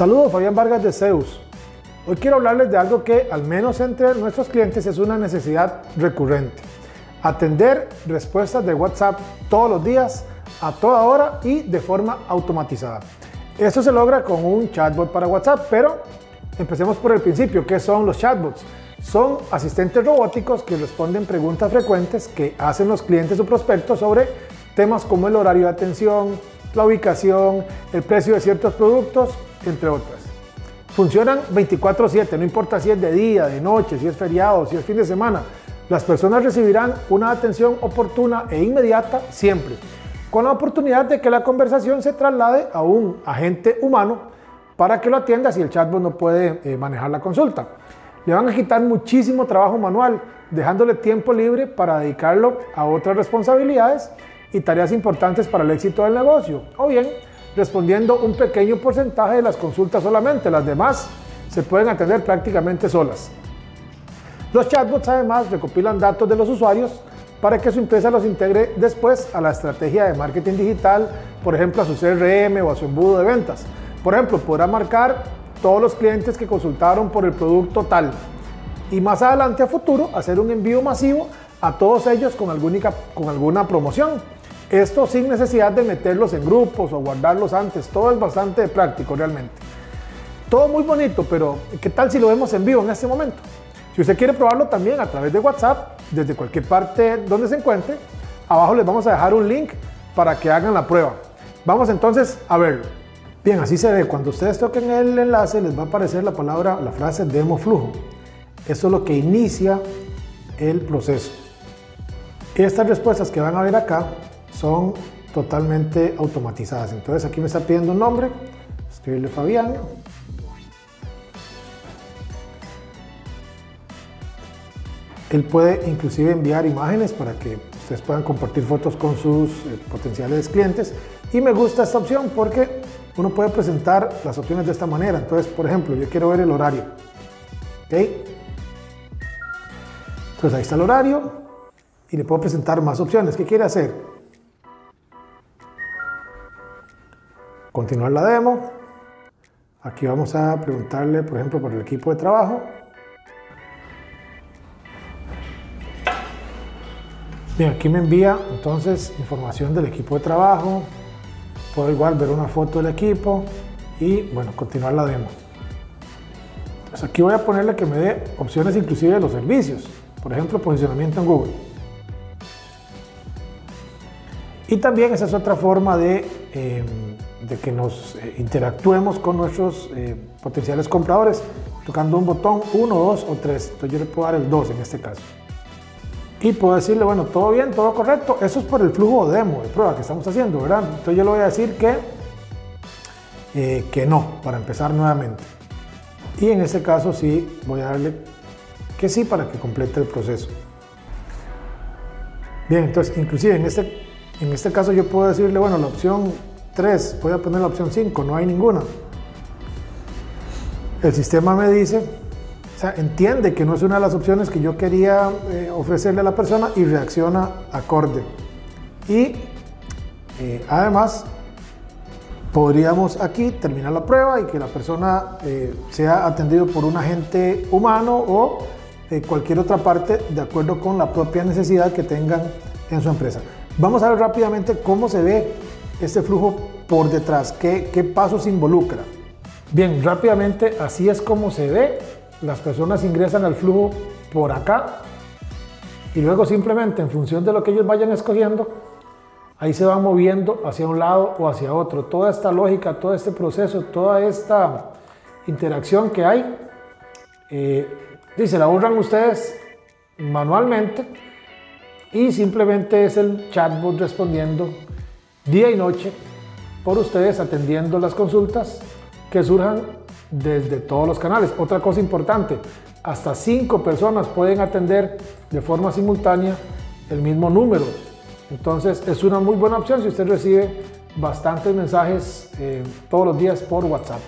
Saludos, Fabián Vargas de Zeus. Hoy quiero hablarles de algo que, al menos entre nuestros clientes, es una necesidad recurrente. Atender respuestas de WhatsApp todos los días, a toda hora y de forma automatizada. Esto se logra con un chatbot para WhatsApp, pero empecemos por el principio. ¿Qué son los chatbots? Son asistentes robóticos que responden preguntas frecuentes que hacen los clientes o prospectos sobre temas como el horario de atención, la ubicación, el precio de ciertos productos, entre otras. Funcionan 24/7, no importa si es de día, de noche, si es feriado, si es fin de semana. Las personas recibirán una atención oportuna e inmediata siempre, con la oportunidad de que la conversación se traslade a un agente humano para que lo atienda si el chatbot no puede eh, manejar la consulta. Le van a quitar muchísimo trabajo manual, dejándole tiempo libre para dedicarlo a otras responsabilidades y tareas importantes para el éxito del negocio, o bien respondiendo un pequeño porcentaje de las consultas solamente, las demás se pueden atender prácticamente solas. Los chatbots además recopilan datos de los usuarios para que su empresa los integre después a la estrategia de marketing digital, por ejemplo a su CRM o a su embudo de ventas. Por ejemplo, podrá marcar todos los clientes que consultaron por el producto tal y más adelante a futuro hacer un envío masivo a todos ellos con alguna, con alguna promoción esto sin necesidad de meterlos en grupos o guardarlos antes. Todo es bastante práctico realmente. Todo muy bonito, pero ¿qué tal si lo vemos en vivo en este momento? Si usted quiere probarlo también a través de WhatsApp, desde cualquier parte donde se encuentre, abajo les vamos a dejar un link para que hagan la prueba. Vamos entonces a verlo. Bien, así se ve. Cuando ustedes toquen el enlace les va a aparecer la palabra, la frase demo flujo. Eso es lo que inicia el proceso. Estas respuestas que van a ver acá son totalmente automatizadas. Entonces aquí me está pidiendo un nombre, escribirle Fabián. Él puede inclusive enviar imágenes para que ustedes puedan compartir fotos con sus eh, potenciales clientes. Y me gusta esta opción porque uno puede presentar las opciones de esta manera. Entonces, por ejemplo, yo quiero ver el horario. ¿Okay? Entonces ahí está el horario y le puedo presentar más opciones. ¿Qué quiere hacer? Continuar la demo. Aquí vamos a preguntarle, por ejemplo, por el equipo de trabajo. Bien, aquí me envía entonces información del equipo de trabajo. Puedo igual ver una foto del equipo y, bueno, continuar la demo. Entonces aquí voy a ponerle que me dé opciones inclusive de los servicios. Por ejemplo, posicionamiento en Google. Y también esa es otra forma de em, de que nos eh, interactuemos con nuestros eh, potenciales compradores tocando un botón 1, 2 o 3. Entonces yo le puedo dar el 2 en este caso. Y puedo decirle, bueno, todo bien, todo correcto. Eso es por el flujo demo de prueba que estamos haciendo, ¿verdad? Entonces yo le voy a decir que, eh, que no, para empezar nuevamente. Y en este caso sí voy a darle que sí para que complete el proceso. Bien, entonces inclusive en este, en este caso yo puedo decirle, bueno, la opción 3, voy a poner la opción 5, no hay ninguna. El sistema me dice, o sea, entiende que no es una de las opciones que yo quería eh, ofrecerle a la persona y reacciona acorde. Y eh, además, podríamos aquí terminar la prueba y que la persona eh, sea atendido por un agente humano o cualquier otra parte de acuerdo con la propia necesidad que tengan en su empresa. Vamos a ver rápidamente cómo se ve este flujo por detrás? ¿Qué, ¿Qué pasos involucra? Bien, rápidamente así es como se ve. Las personas ingresan al flujo por acá y luego simplemente en función de lo que ellos vayan escogiendo, ahí se van moviendo hacia un lado o hacia otro. Toda esta lógica, todo este proceso, toda esta interacción que hay, eh, se la borran ustedes manualmente y simplemente es el chatbot respondiendo día y noche por ustedes atendiendo las consultas que surjan desde todos los canales. Otra cosa importante, hasta cinco personas pueden atender de forma simultánea el mismo número. Entonces es una muy buena opción si usted recibe bastantes mensajes eh, todos los días por WhatsApp.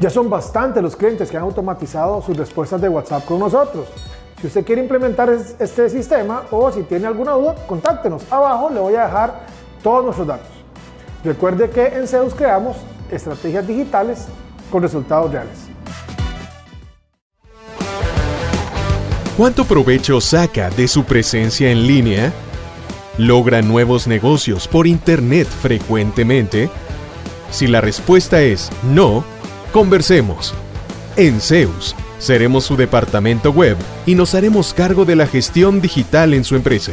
Ya son bastantes los clientes que han automatizado sus respuestas de WhatsApp con nosotros. Si usted quiere implementar este sistema o si tiene alguna duda, contáctenos. Abajo le voy a dejar todos nuestros datos. Recuerde que en Zeus creamos estrategias digitales con resultados reales. ¿Cuánto provecho saca de su presencia en línea? ¿Logra nuevos negocios por Internet frecuentemente? Si la respuesta es no, conversemos. En Zeus, seremos su departamento web y nos haremos cargo de la gestión digital en su empresa